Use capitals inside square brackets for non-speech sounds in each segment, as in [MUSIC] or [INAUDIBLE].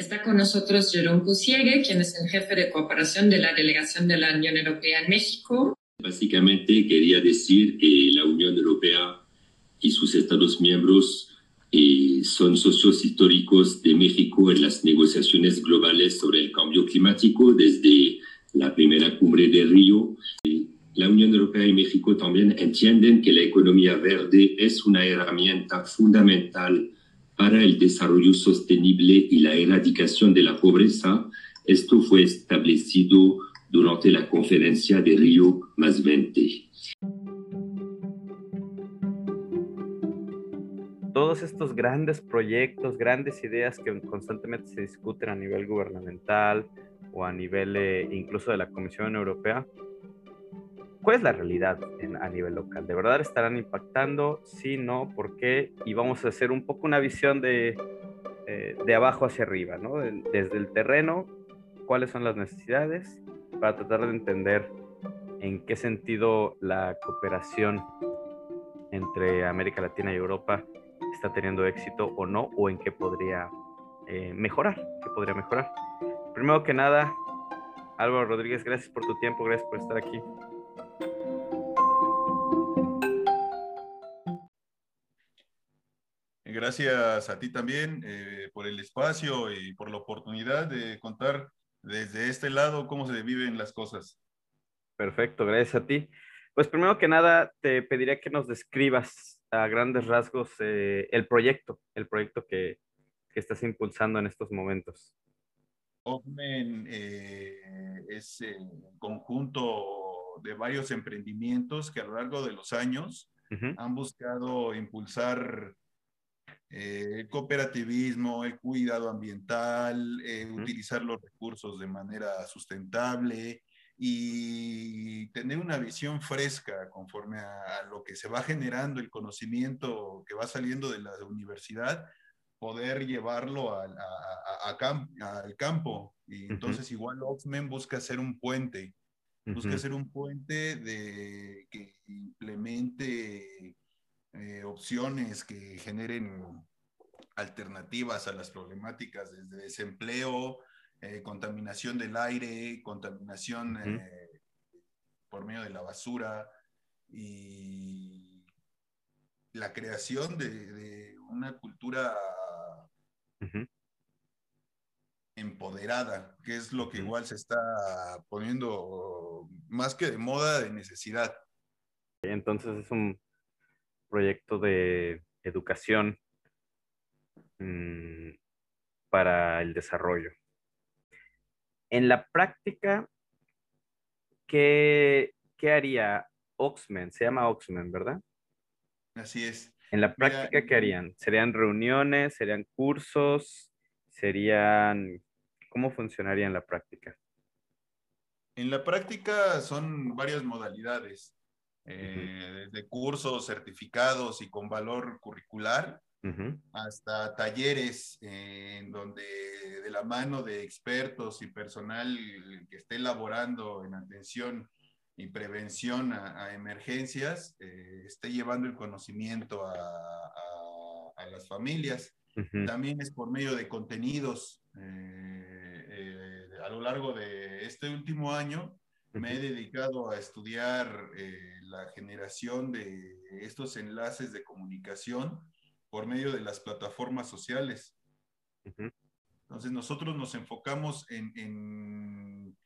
Está con nosotros Jerome Pusiegue, quien es el jefe de cooperación de la delegación de la Unión Europea en México. Básicamente quería decir que la Unión Europea y sus Estados miembros eh, son socios históricos de México en las negociaciones globales sobre el cambio climático desde la primera cumbre de Río. La Unión Europea y México también entienden que la economía verde es una herramienta fundamental para el desarrollo sostenible y la erradicación de la pobreza. Esto fue establecido durante la conferencia de Río más 20. Todos estos grandes proyectos, grandes ideas que constantemente se discuten a nivel gubernamental o a nivel eh, incluso de la Comisión Europea, ¿cuál es la realidad a nivel local? ¿De verdad estarán impactando? Sí, no, ¿por qué? Y vamos a hacer un poco una visión de, eh, de abajo hacia arriba, ¿no? Desde el terreno, cuáles son las necesidades para tratar de entender en qué sentido la cooperación entre América Latina y Europa está teniendo éxito o no, o en qué podría eh, mejorar, qué podría mejorar. Primero que nada, Álvaro Rodríguez, gracias por tu tiempo, gracias por estar aquí. Gracias a ti también eh, por el espacio y por la oportunidad de contar desde este lado cómo se viven las cosas. Perfecto, gracias a ti. Pues primero que nada, te pediría que nos describas a grandes rasgos eh, el proyecto, el proyecto que, que, estás impulsando en estos momentos. OFMEN eh, es un conjunto de varios emprendimientos que a lo largo de los años han buscado impulsar eh, el cooperativismo, el cuidado ambiental, eh, utilizar los recursos de manera sustentable y tener una visión fresca conforme a, lo que se va generando, el conocimiento que va saliendo de la universidad, poder llevarlo al campo. Y entonces igual Oxmen busca hacer un puente, busca hacer un puente de, que implemente eh, opciones que generen alternativas a las problemáticas desde desempleo, eh, contaminación del aire, contaminación eh, por medio de la basura y la creación de, una cultura empoderada, que es lo que igual se está poniendo más que de moda, de necesidad. Entonces es un proyecto de educación mm, para el desarrollo. En la práctica, ¿qué, haría Oxmen? Se llama Oxmen, ¿verdad? Así es. En la práctica, ¿qué harían? ¿Serían reuniones? ¿Serían cursos? ¿Serían... ¿Cómo funcionaría en la práctica? En la práctica son varias modalidades eh, desde cursos certificados y con valor curricular, hasta talleres eh, en donde de la mano de expertos y personal que esté elaborando en atención y prevención a, emergencias, eh, esté llevando el conocimiento a, las familias. También es por medio de contenidos. a lo largo de este último año, me he dedicado a estudiar eh, la generación de estos enlaces de comunicación por medio de las plataformas sociales. Entonces nosotros nos enfocamos en,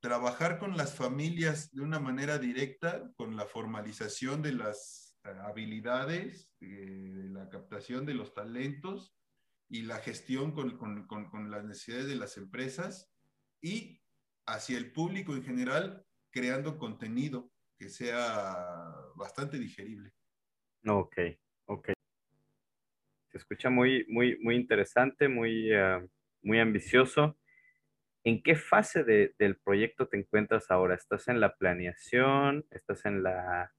trabajar con las familias de una manera directa, con la formalización de las eh, habilidades, eh, la captación de los talentos y la gestión con, con las necesidades de las empresas y hacia el público en general, creando contenido que sea bastante digerible. Ok, ok. Se escucha muy, muy, muy interesante, muy, ah, muy ambicioso. ¿En qué fase del proyecto te encuentras ahora? ¿Estás en la planeación? ¿Estás en la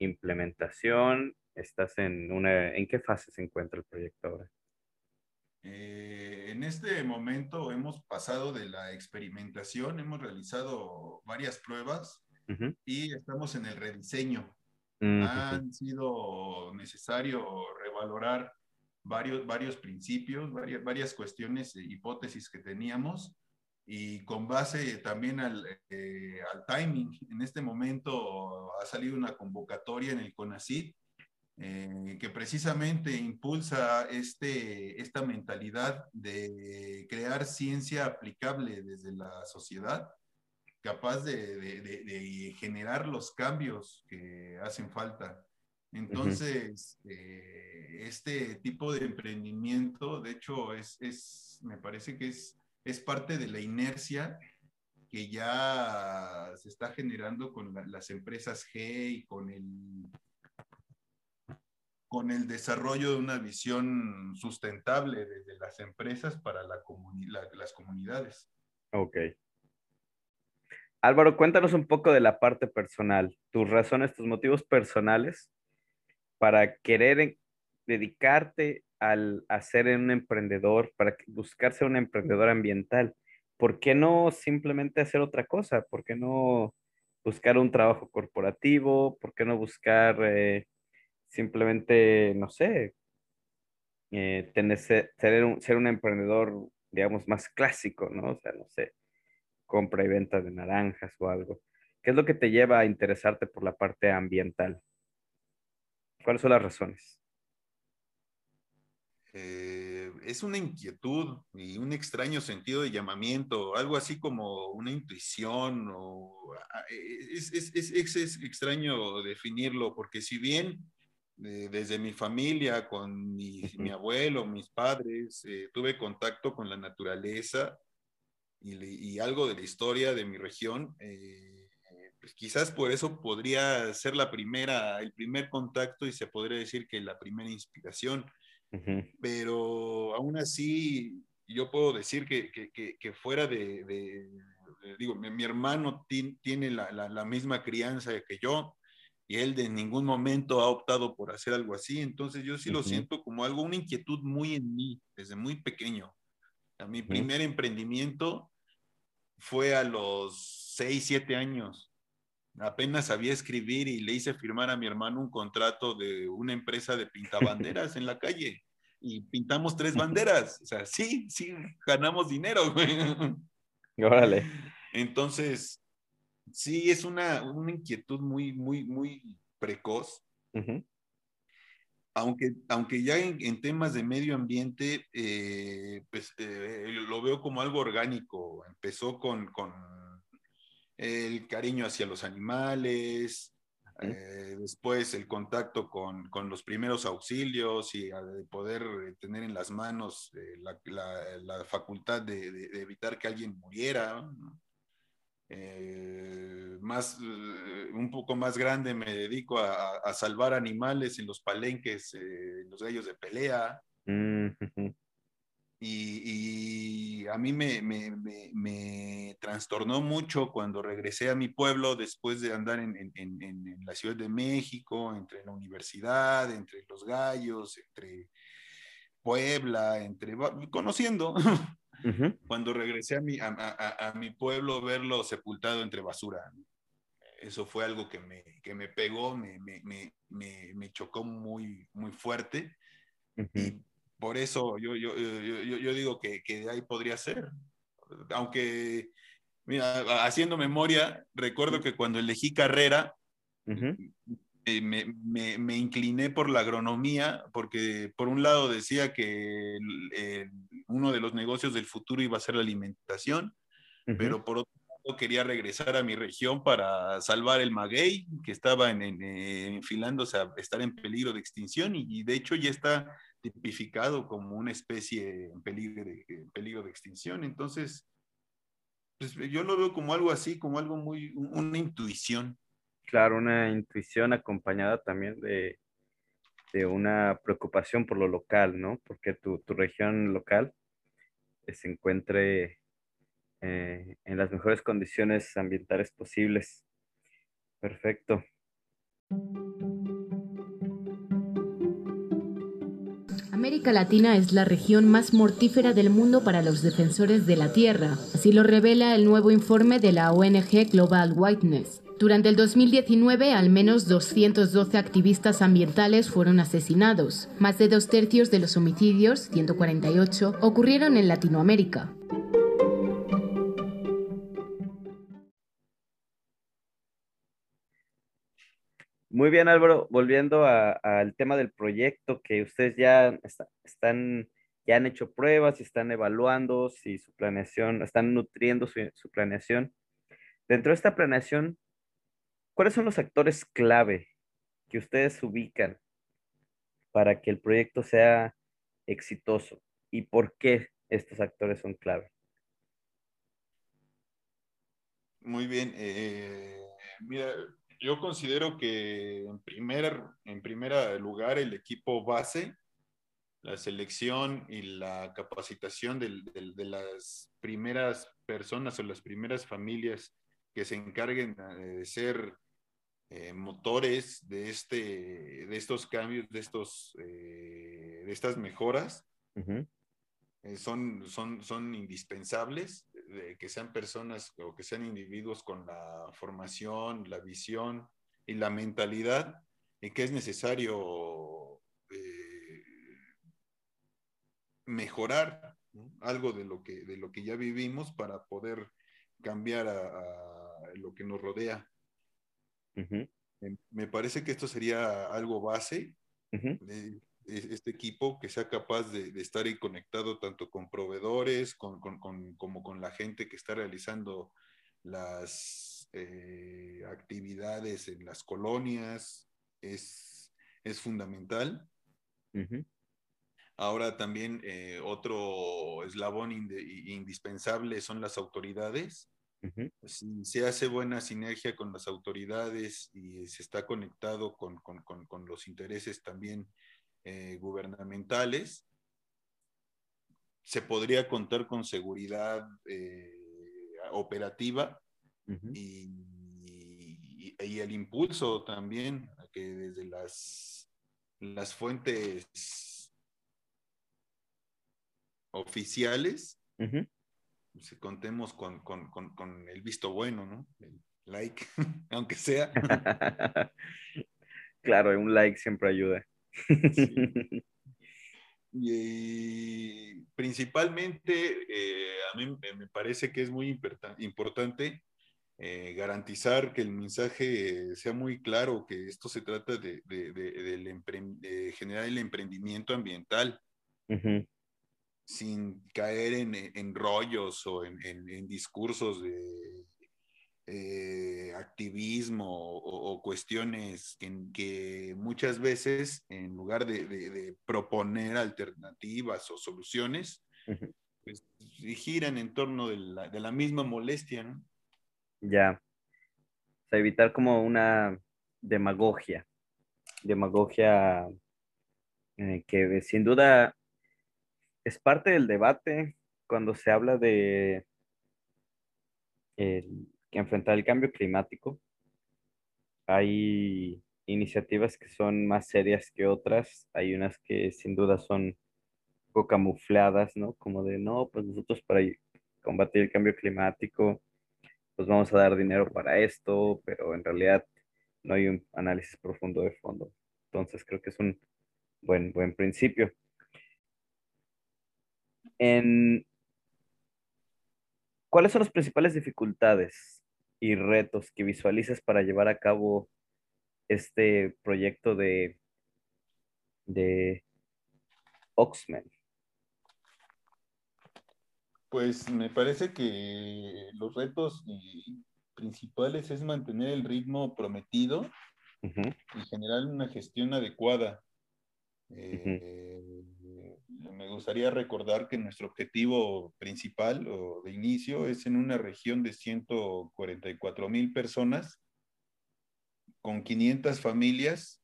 implementación? ¿Estás en una... ¿En qué fase se encuentra el proyecto ahora? Eh, en este momento hemos pasado de la experimentación, hemos realizado varias pruebas y estamos en el rediseño. Han sido necesario revalorar varios, varios principios, varias, varias cuestiones, e hipótesis que teníamos y con base también al, eh, al, timing, en este momento ha salido una convocatoria en el CONACYT eh, que precisamente impulsa este, esta mentalidad de crear ciencia aplicable desde la sociedad, capaz de, de, de, generar los cambios que hacen falta. Entonces, eh, este tipo de emprendimiento, de hecho, es, es, me parece que es es parte de la inercia que ya se está generando con las empresas G y con el, con el desarrollo de una visión sustentable desde las empresas para la las comunidades. Ok. Álvaro, cuéntanos un poco de la parte personal, tus razones, tus motivos personales para querer dedicarte al hacer un emprendedor, para buscar ser un emprendedor ambiental? ¿Por qué no simplemente hacer otra cosa? ¿Por qué no buscar un trabajo corporativo? ¿Por qué no buscar eh, simplemente, no sé, eh, tener, ser, un, ser un emprendedor, digamos, más clásico, ¿no? O sea, no sé, compra y venta de naranjas o algo. ¿Qué es lo que te lleva a interesarte por la parte ambiental? ¿Cuáles son las razones? Eh, es una inquietud y un extraño sentido de llamamiento, algo así como una intuición, o, ah, es, es, extraño definirlo, porque si bien eh, desde mi familia, con mi, abuelo, mis padres, eh, tuve contacto con la naturaleza y, algo de la historia de mi región, pues quizás por eso podría ser la primera, el primer contacto y se podría decir que la primera inspiración. Pero aún así, yo puedo decir que, que, que fuera de, digo, mi, hermano tiene la, la, misma crianza que yo y él de ningún momento ha optado por hacer algo así, entonces yo sí lo siento como algo, una inquietud muy en mí, desde muy pequeño. A mi primer emprendimiento fue a los 6, 7 años. Apenas sabía escribir y le hice firmar a mi hermano un contrato de una empresa de [LAUGHS] pintabanderas en la calle y pintamos tres banderas. O sea, sí, sí, ganamos dinero, Órale. Entonces, sí, es una, una inquietud muy, muy, muy precoz. Aunque, aunque ya en, temas de medio ambiente, eh, pues eh, lo veo como algo orgánico. Empezó con, con el cariño hacia los animales, eh, después el contacto con, con, los primeros auxilios y poder eh, tener en las manos la, la, facultad de, de, evitar que alguien muriera. Más, un poco más grande me dedico a, a salvar animales en los palenques, en los gallos de pelea. Mm, y, a mí me, me, me, trastornó mucho cuando regresé a mi pueblo después de andar en, en, en, la Ciudad de México, entre la universidad, entre los gallos, entre Puebla, entre conociendo. [LAUGHS] Cuando regresé a mi, a, a, a, mi pueblo, verlo sepultado entre basura. Eso fue algo que me, que me pegó, me, me, chocó muy, muy fuerte. Y por eso yo, yo, yo, yo digo que, que, de ahí podría ser. Aunque, mira, haciendo memoria, recuerdo que cuando elegí carrera, eh, me, me, me, incliné por la agronomía, porque por un lado decía que uno de los negocios del futuro iba a ser la alimentación, pero por otro lado quería regresar a mi región para salvar el maguey, que estaba en, en, enfilándose a estar en peligro de extinción, y, y de hecho ya está tipificado como una especie en peligro de, peligro de extinción. Entonces, pues yo lo veo como algo así, como algo muy, una intuición. Claro, una intuición acompañada también de, de una preocupación por lo local, ¿no? Porque tu, tu región local se encuentre eh, en las mejores condiciones ambientales posibles. Perfecto. América Latina es la región más mortífera del mundo para los defensores de la tierra, así lo revela el nuevo informe de la ONG Global Whiteness. Durante el 2019, al menos 212 activistas ambientales fueron asesinados. Más de dos tercios de los homicidios, 148, ocurrieron en Latinoamérica. Muy bien, Álvaro. Volviendo al tema del proyecto, que ustedes ya están, ya han hecho pruebas y están evaluando si su planeación, están nutriendo su, su planeación. Dentro de esta planeación, ¿cuáles son los actores clave que ustedes ubican para que el proyecto sea exitoso? ¿Y por qué estos actores son clave? Muy bien. Eh, mira, yo considero que en primer, en primer lugar el equipo base, la selección y la capacitación de, las primeras personas o las primeras familias que se encarguen de ser eh, motores de, este, de estos cambios, de, estos, eh, de estas mejoras, eh, son, son, son indispensables, de que sean personas o que sean individuos con la formación, la visión y la mentalidad, y que es necesario mejorar algo de lo, que, de lo que ya vivimos para poder cambiar a, lo que nos rodea. Me, parece que esto sería algo base este equipo que sea capaz de, estar ahí conectado tanto con proveedores con, como con la gente que está realizando las eh, actividades en las colonias, es, es fundamental. Ahora también eh, otro eslabón indispensable son las autoridades. Si se hace buena sinergia con las autoridades y se está conectado con, con los intereses también eh, gubernamentales, se podría contar con seguridad eh, operativa y, el impulso también a que desde las, las fuentes oficiales se contemos con, el visto bueno, ¿no? El like, [LAUGHS] aunque sea. [LAUGHS] claro, un like siempre ayuda. Y principalmente, eh, a mí me parece que es muy importante eh, garantizar que el mensaje sea muy claro, que esto se trata de, generar el emprendimiento ambiental, sin caer en, rollos o en discursos de eh, activismo o, cuestiones en que muchas veces, en lugar de, proponer alternativas o soluciones, pues, giran en torno de la, misma molestia, ¿no? Ya. O sea, evitar como una demagogia. Demagogia eh, que sin duda es parte del debate cuando se habla de el, enfrentar el cambio climático. Hay iniciativas que son más serias que otras, hay unas que sin duda son poco camufladas, ¿no? Como de, no, pues nosotros para combatir el cambio climático, pues vamos a dar dinero para esto, pero en realidad no hay un análisis profundo de fondo. Entonces creo que es un buen, buen principio. En, ¿Cuáles son las principales dificultades y retos que visualizas para llevar a cabo este proyecto de, de Oxman? Pues me parece que los retos principales es mantener el ritmo prometido y generar una gestión adecuada. Eh, gustaría recordar que nuestro objetivo principal o de inicio es en una región de 144 mil personas, con 500 familias,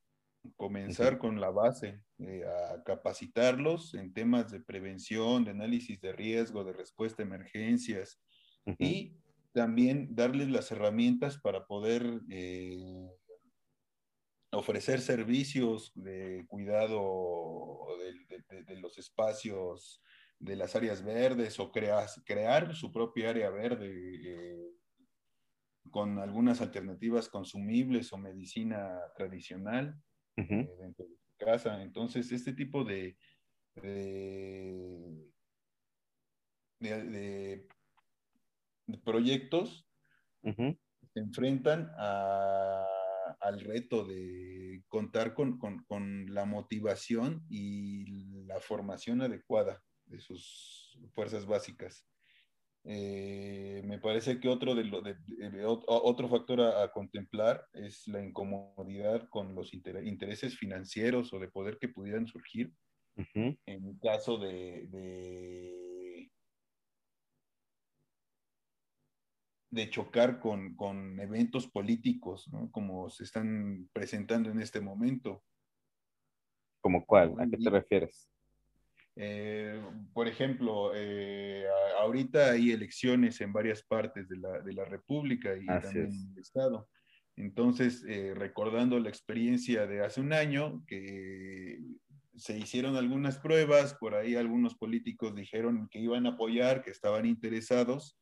comenzar con la base, eh, a capacitarlos en temas de prevención, de análisis de riesgo, de respuesta a emergencias y también darles las herramientas para poder eh, ofrecer servicios de cuidado de, los espacios de las áreas verdes o crear, crear su propia área verde. Eh, con algunas alternativas consumibles o medicina tradicional eh, dentro de su casa. Entonces, este tipo de, de, proyectos se enfrentan al reto de contar con, la motivación y la formación adecuada de sus fuerzas básicas. Eh, me parece que otro, de, otro factor a, contemplar es la incomodidad con los intereses financieros o de poder que pudieran surgir en caso de, de, chocar con, con, eventos políticos, como se están presentando en este momento. ¿Como cuál? ¿A qué te refieres? Eh, por ejemplo, eh, ahorita hay elecciones en varias partes de la, de la República y también en el Estado. Entonces, eh, recordando la experiencia de hace un año, que se hicieron algunas pruebas, por ahí algunos políticos dijeron que iban a apoyar, que estaban interesados,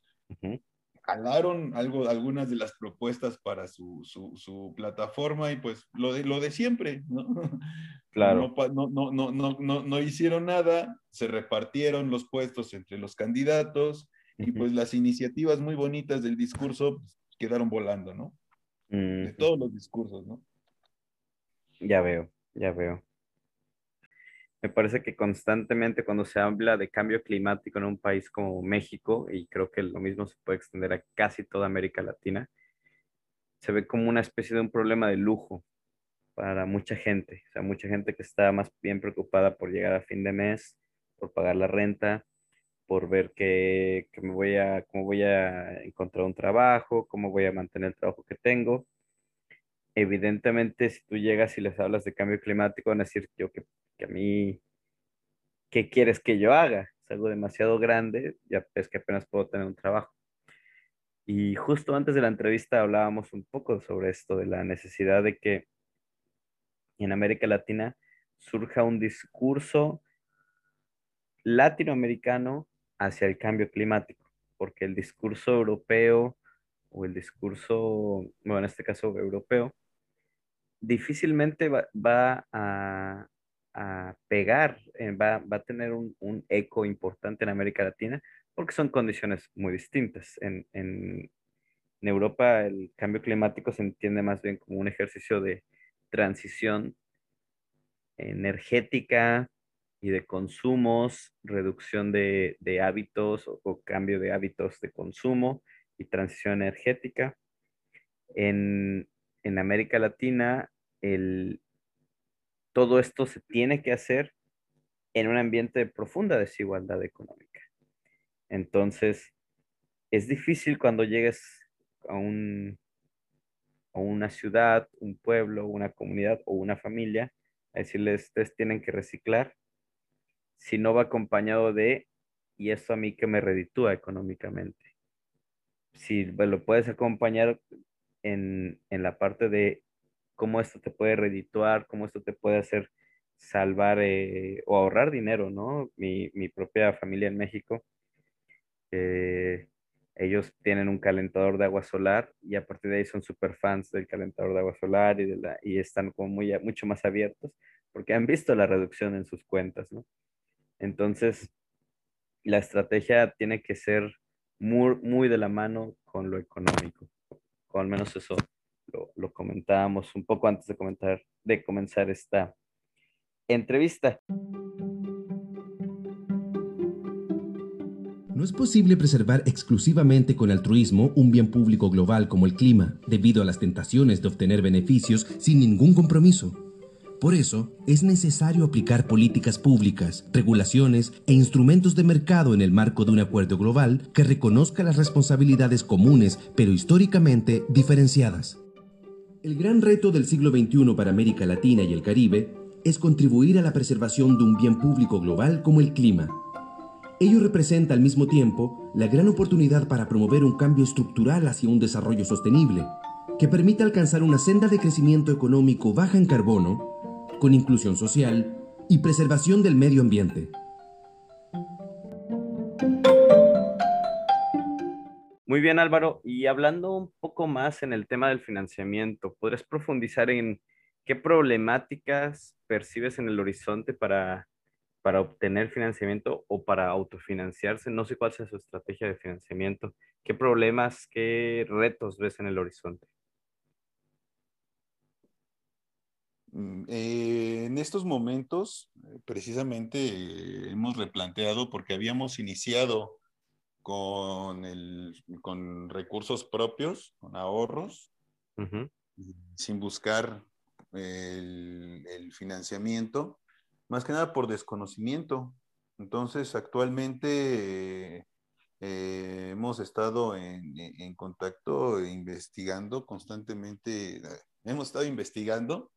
jalaron algo, algunas de las propuestas para su, su, su, plataforma y pues lo de, lo de siempre, ¿no? [LAUGHS] Claro. No, no, no, no, no, no hicieron nada, se repartieron los puestos entre los candidatos y pues las iniciativas muy bonitas del discurso pues, quedaron volando, ¿no? De todos los discursos, ¿no? Ya veo, ya veo. Me parece que constantemente cuando se habla de cambio climático en un país como México, y creo que lo mismo se puede extender a casi toda América Latina, se ve como una especie de un problema de lujo para mucha gente. O sea, mucha gente que está más bien preocupada por llegar a fin de mes, por pagar la renta, por ver que, me voy a, cómo voy a encontrar un trabajo, cómo voy a mantener el trabajo que tengo. Evidentemente, si tú llegas y les hablas de cambio climático, van a decir yo que, que a mí, ¿qué quieres que yo haga? Es algo demasiado grande, ya es que apenas puedo tener un trabajo. Y justo antes de la entrevista hablábamos un poco sobre esto, de la necesidad de que en América Latina surja un discurso latinoamericano hacia el cambio climático, porque el discurso europeo o el discurso, bueno, en este caso europeo, difícilmente va, a, pegar, eh, va, a tener un, eco importante en América Latina, porque son condiciones muy distintas. En, en Europa el cambio climático se entiende más bien como un ejercicio de transición energética y de consumos, reducción de, hábitos o, cambio de hábitos de consumo y transición energética. En, América Latina, el, todo esto se tiene que hacer en un ambiente de profunda desigualdad económica. Entonces, es difícil cuando llegues a, un, a una ciudad, un pueblo, una comunidad o una familia, a decirles, ustedes tienen que reciclar si no va acompañado de, y eso a mí que me reditúa económicamente. Si lo puedes acompañar en, la parte de cómo esto te puede redituar, cómo esto te puede hacer salvar eh, o ahorrar dinero, ¿no? Mi, propia familia en México, eh, ellos tienen un calentador de agua solar y a partir de ahí son super fans del calentador de agua solar y, de la, y están como muy, mucho más abiertos porque han visto la reducción en sus cuentas, ¿no? Entonces, la estrategia tiene que ser muy, muy de la mano con lo económico. Al menos eso lo, lo comentábamos un poco antes de, comentar, de comenzar esta entrevista. No es posible preservar exclusivamente con altruismo un bien público global como el clima, debido a las tentaciones de obtener beneficios sin ningún compromiso. Por eso, es necesario aplicar políticas públicas, regulaciones e instrumentos de mercado en el marco de un acuerdo global que reconozca las responsabilidades comunes, pero históricamente diferenciadas. El gran reto del siglo XXI para América Latina y el Caribe es contribuir a la preservación de un bien público global como el clima. Ello representa al mismo tiempo la gran oportunidad para promover un cambio estructural hacia un desarrollo sostenible, que permita alcanzar una senda de crecimiento económico baja en carbono con inclusión social y preservación del medio ambiente. Muy bien, Álvaro. Y hablando un poco más en el tema del financiamiento, ¿podrías profundizar en qué problemáticas percibes en el horizonte para, para obtener financiamiento o para autofinanciarse? No sé cuál sea su estrategia de financiamiento. ¿Qué problemas, qué retos ves en el horizonte? Mm, eh, en estos momentos, eh, precisamente, eh, hemos replanteado porque habíamos iniciado con, el, con recursos propios, con ahorros, sin buscar el, el, financiamiento, más que nada por desconocimiento. Entonces, actualmente hemos estado en, en contacto, investigando constantemente, hemos estado investigando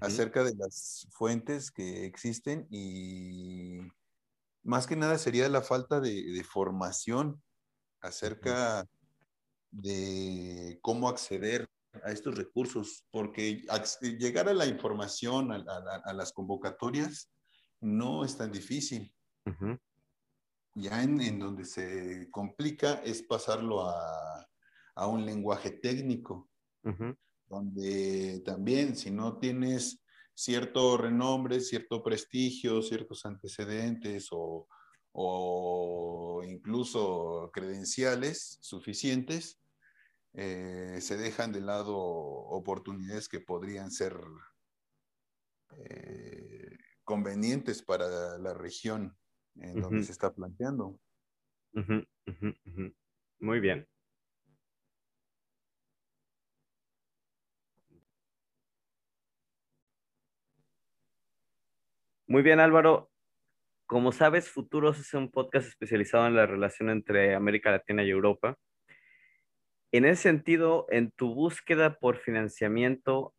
acerca de las fuentes que existen y más que nada sería la falta de, formación acerca de cómo acceder a estos recursos, porque llegar a la información, a, las convocatorias, no es tan difícil. Ya en, donde se complica es pasarlo a, un lenguaje técnico donde también si no tienes cierto renombre, cierto prestigio, ciertos antecedentes o, incluso credenciales suficientes, eh, se dejan de lado oportunidades que podrían ser eh, convenientes para la región en donde se está planteando. Muy bien. Muy bien, Álvaro. Como sabes, Futuros es un podcast especializado en la relación entre América Latina y Europa. En ese sentido, en tu búsqueda por financiamiento,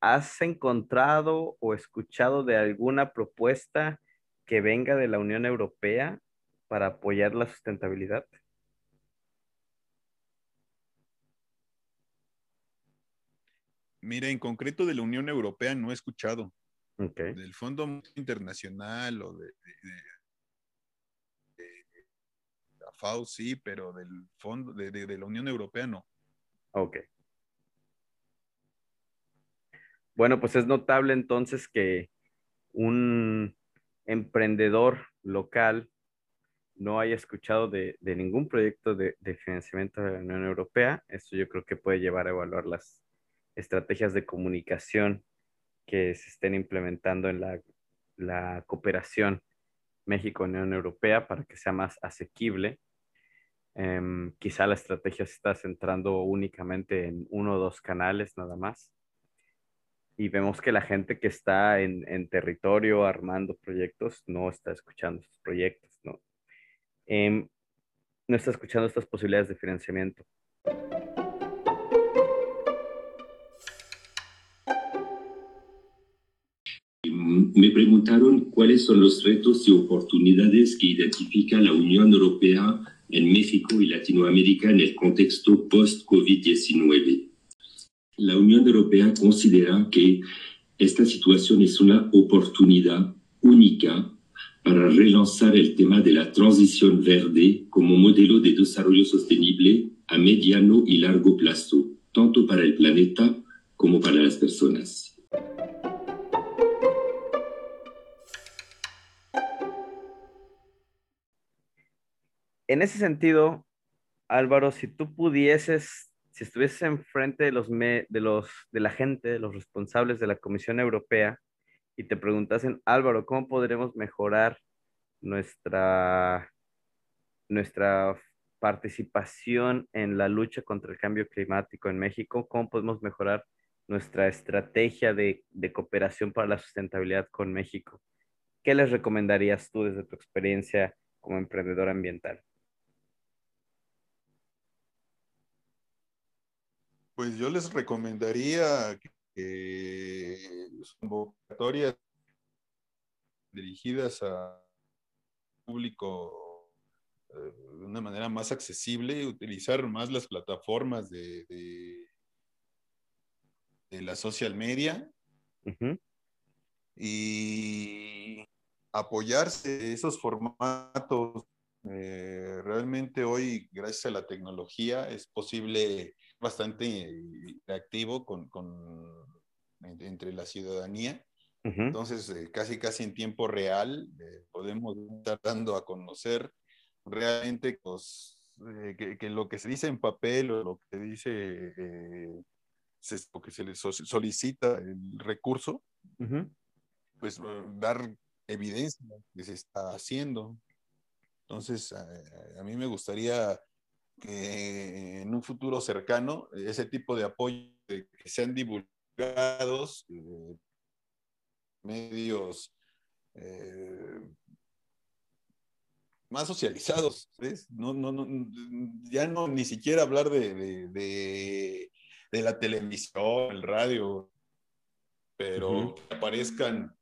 ¿has encontrado o escuchado de alguna propuesta que venga de la Unión Europea para apoyar la sustentabilidad? Mira, en concreto de la Unión Europea no he escuchado. Del Fondo Internacional o de, la FAO sí, pero del fondo de, la Unión Europea no. Ok. Bueno, pues es notable entonces que un emprendedor local no haya escuchado de, ningún proyecto de, de, financiamiento de la Unión Europea. Esto yo creo que puede llevar a evaluar las estrategias de comunicación que se estén implementando en la, cooperación México-Unión Europea para que sea más asequible. Em, quizá la estrategia se está centrando únicamente en uno o dos canales nada más. Y vemos que la gente que está en, territorio armando proyectos no está escuchando estos proyectos, ¿no? Em, no está escuchando estas posibilidades de financiamiento. Me preguntaron cuáles son los retos y oportunidades que identifica la Unión Europea en México y Latinoamérica en el contexto post-COVID-19. La Unión Europea considera que esta situación es una oportunidad única para relanzar el tema de la transición verde como modelo de desarrollo sostenible a mediano y largo plazo, tanto para el planeta como para las personas. En ese sentido, Álvaro, si tú pudieses, si estuvieses enfrente de los, de los de la gente, de los responsables de la Comisión Europea, y te preguntasen, Álvaro, ¿cómo podremos mejorar nuestra, nuestra participación en la lucha contra el cambio climático en México? ¿Cómo podemos mejorar nuestra estrategia de, de cooperación para la sustentabilidad con México? ¿Qué les recomendarías tú desde tu experiencia como emprendedor ambiental? Pues yo les recomendaría que convocatorias dirigidas a público eh, de una manera más accesible, utilizar más las plataformas de, de, la social media y apoyarse esos formatos. Eh, realmente hoy, gracias a la tecnología, es posible bastante activo con, con entre la ciudadanía. Entonces, eh, casi casi en tiempo real eh, podemos estar dando a conocer realmente pues, que, lo que se dice en papel o lo que dice, se, lo que se le solicita el recurso, pues dar evidencia que se está haciendo. Entonces, a, mí me gustaría que en un futuro cercano ese tipo de apoyo que sean divulgados, eh, medios eh, más socializados, No, no, no, ya no ni siquiera hablar de, de, la televisión, el radio, pero que aparezcan,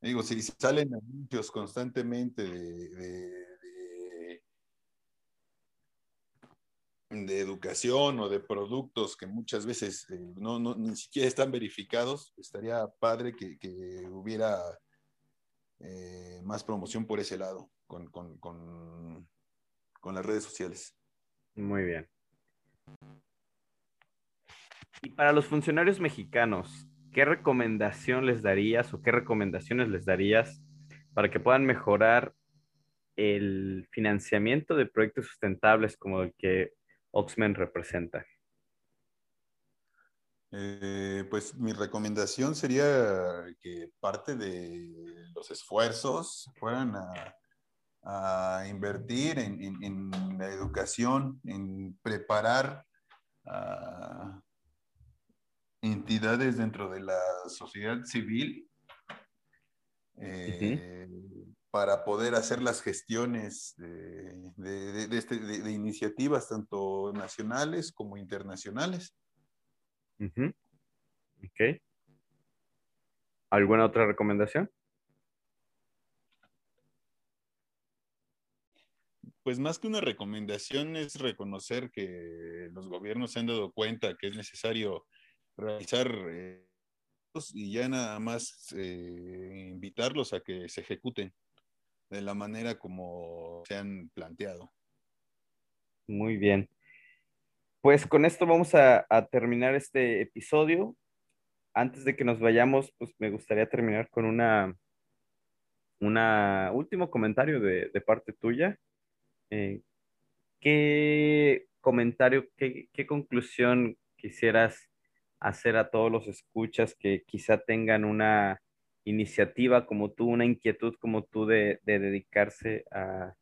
digo, si salen anuncios constantemente de de educación o de productos que muchas veces eh, no, ni siquiera están verificados, estaría padre que, que hubiera eh, más promoción por ese lado con, con, con, con, las redes sociales. Muy bien. Y para los funcionarios mexicanos, ¿qué recomendación les darías o qué recomendaciones les darías para que puedan mejorar el financiamiento de proyectos sustentables como el que Oxmen representa? Eh, pues mi recomendación sería que parte de los esfuerzos fueran a, invertir en, la educación, en preparar a entidades dentro de la sociedad civil eh, para poder hacer las gestiones de, este, iniciativas tanto nacionales como internacionales. Ok. ¿Alguna otra recomendación? Pues más que una recomendación es reconocer que los gobiernos se han dado cuenta que es necesario realizar eh, y ya nada más eh, invitarlos a que se ejecuten de la manera como se han planteado. Muy bien. Pues con esto vamos a, terminar este episodio. Antes de que nos vayamos, pues me gustaría terminar con una, una último comentario de, parte tuya. Eh, ¿Qué comentario, qué, qué conclusión quisieras hacer a todos los escuchas que quizá tengan una iniciativa como tú, una inquietud como tú de, dedicarse a,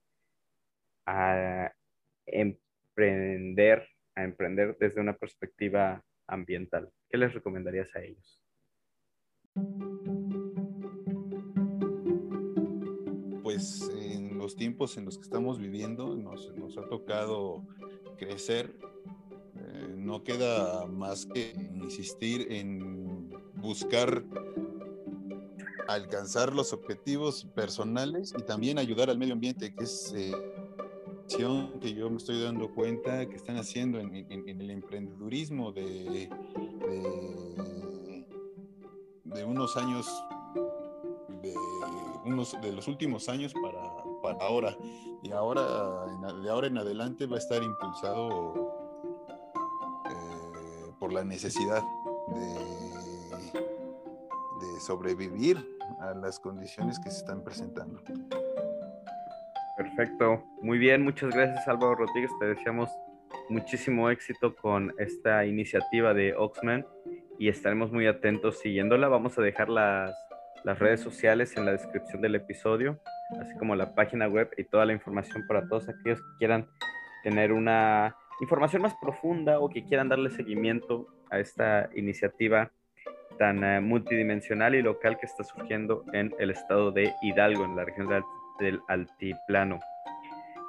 emprender, a emprender desde una perspectiva ambiental? ¿Qué les recomendarías a ellos? Pues en los tiempos en los que estamos viviendo nos, ha tocado crecer. Eh, no queda más que insistir en buscar alcanzar los objetivos personales y también ayudar al medio ambiente, que es eh, que yo me estoy dando cuenta que están haciendo en, el emprendedurismo de, de, unos años, de, unos, de los últimos años para, para ahora. Y ahora, de ahora en adelante va a estar impulsado eh, por la necesidad de, de sobrevivir a las condiciones que se están presentando. Perfecto, muy bien, muchas gracias Álvaro Rodríguez, te deseamos muchísimo éxito con esta iniciativa de Oxman y estaremos muy atentos siguiéndola. Vamos a dejar las, las redes sociales en la descripción del episodio, así como la página web y toda la información para todos aquellos que quieran tener una información más profunda o que quieran darle seguimiento a esta iniciativa tan eh, multidimensional y local que está surgiendo en el estado de Hidalgo, en la región del Altiplano.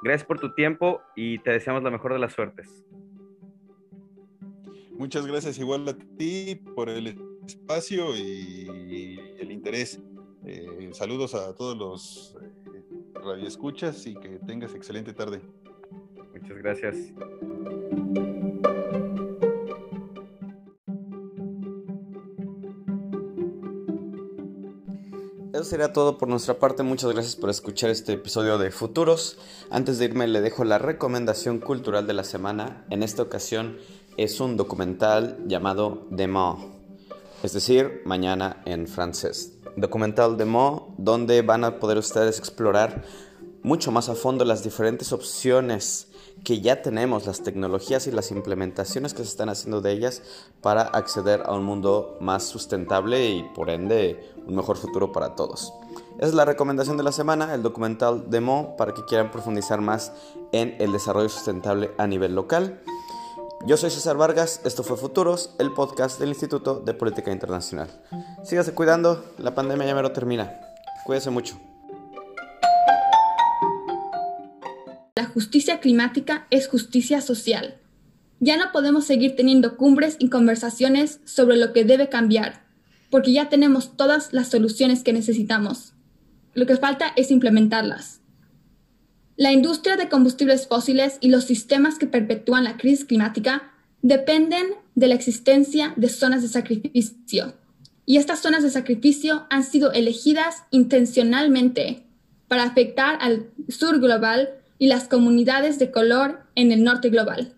Gracias por tu tiempo y te deseamos la mejor de las suertes. Muchas gracias igual a ti por el espacio y el interés. Eh, saludos a todos los eh, radioescuchas y que tengas excelente tarde. Muchas gracias. Sería todo por nuestra parte. Muchas gracias por escuchar este episodio de Futuros. Antes de irme le dejo la recomendación cultural de la semana. En esta ocasión es un documental llamado Demain, es decir, mañana en francés. Documental Demain donde van a poder ustedes explorar mucho más a fondo las diferentes opciones que ya tenemos, las tecnologías y las implementaciones que se están haciendo de ellas para acceder a un mundo más sustentable y por ende un mejor futuro para todos. Esa es la recomendación de la semana, el documental Demo, para que quieran profundizar más en el desarrollo sustentable a nivel local. Yo soy César Vargas, esto fue Futuros, el podcast del Instituto de Política Internacional. Sígase cuidando, la pandemia ya me lo termina. Cuídese mucho. Justicia climática es justicia social. Ya no podemos seguir teniendo cumbres y conversaciones sobre lo que debe cambiar, porque ya tenemos todas las soluciones que necesitamos. Lo que falta es implementarlas. La industria de combustibles fósiles y los sistemas que perpetúan la crisis climática dependen de la existencia de zonas de sacrificio. Y estas zonas de sacrificio han sido elegidas intencionalmente para afectar al sur global y las comunidades de color en el norte global.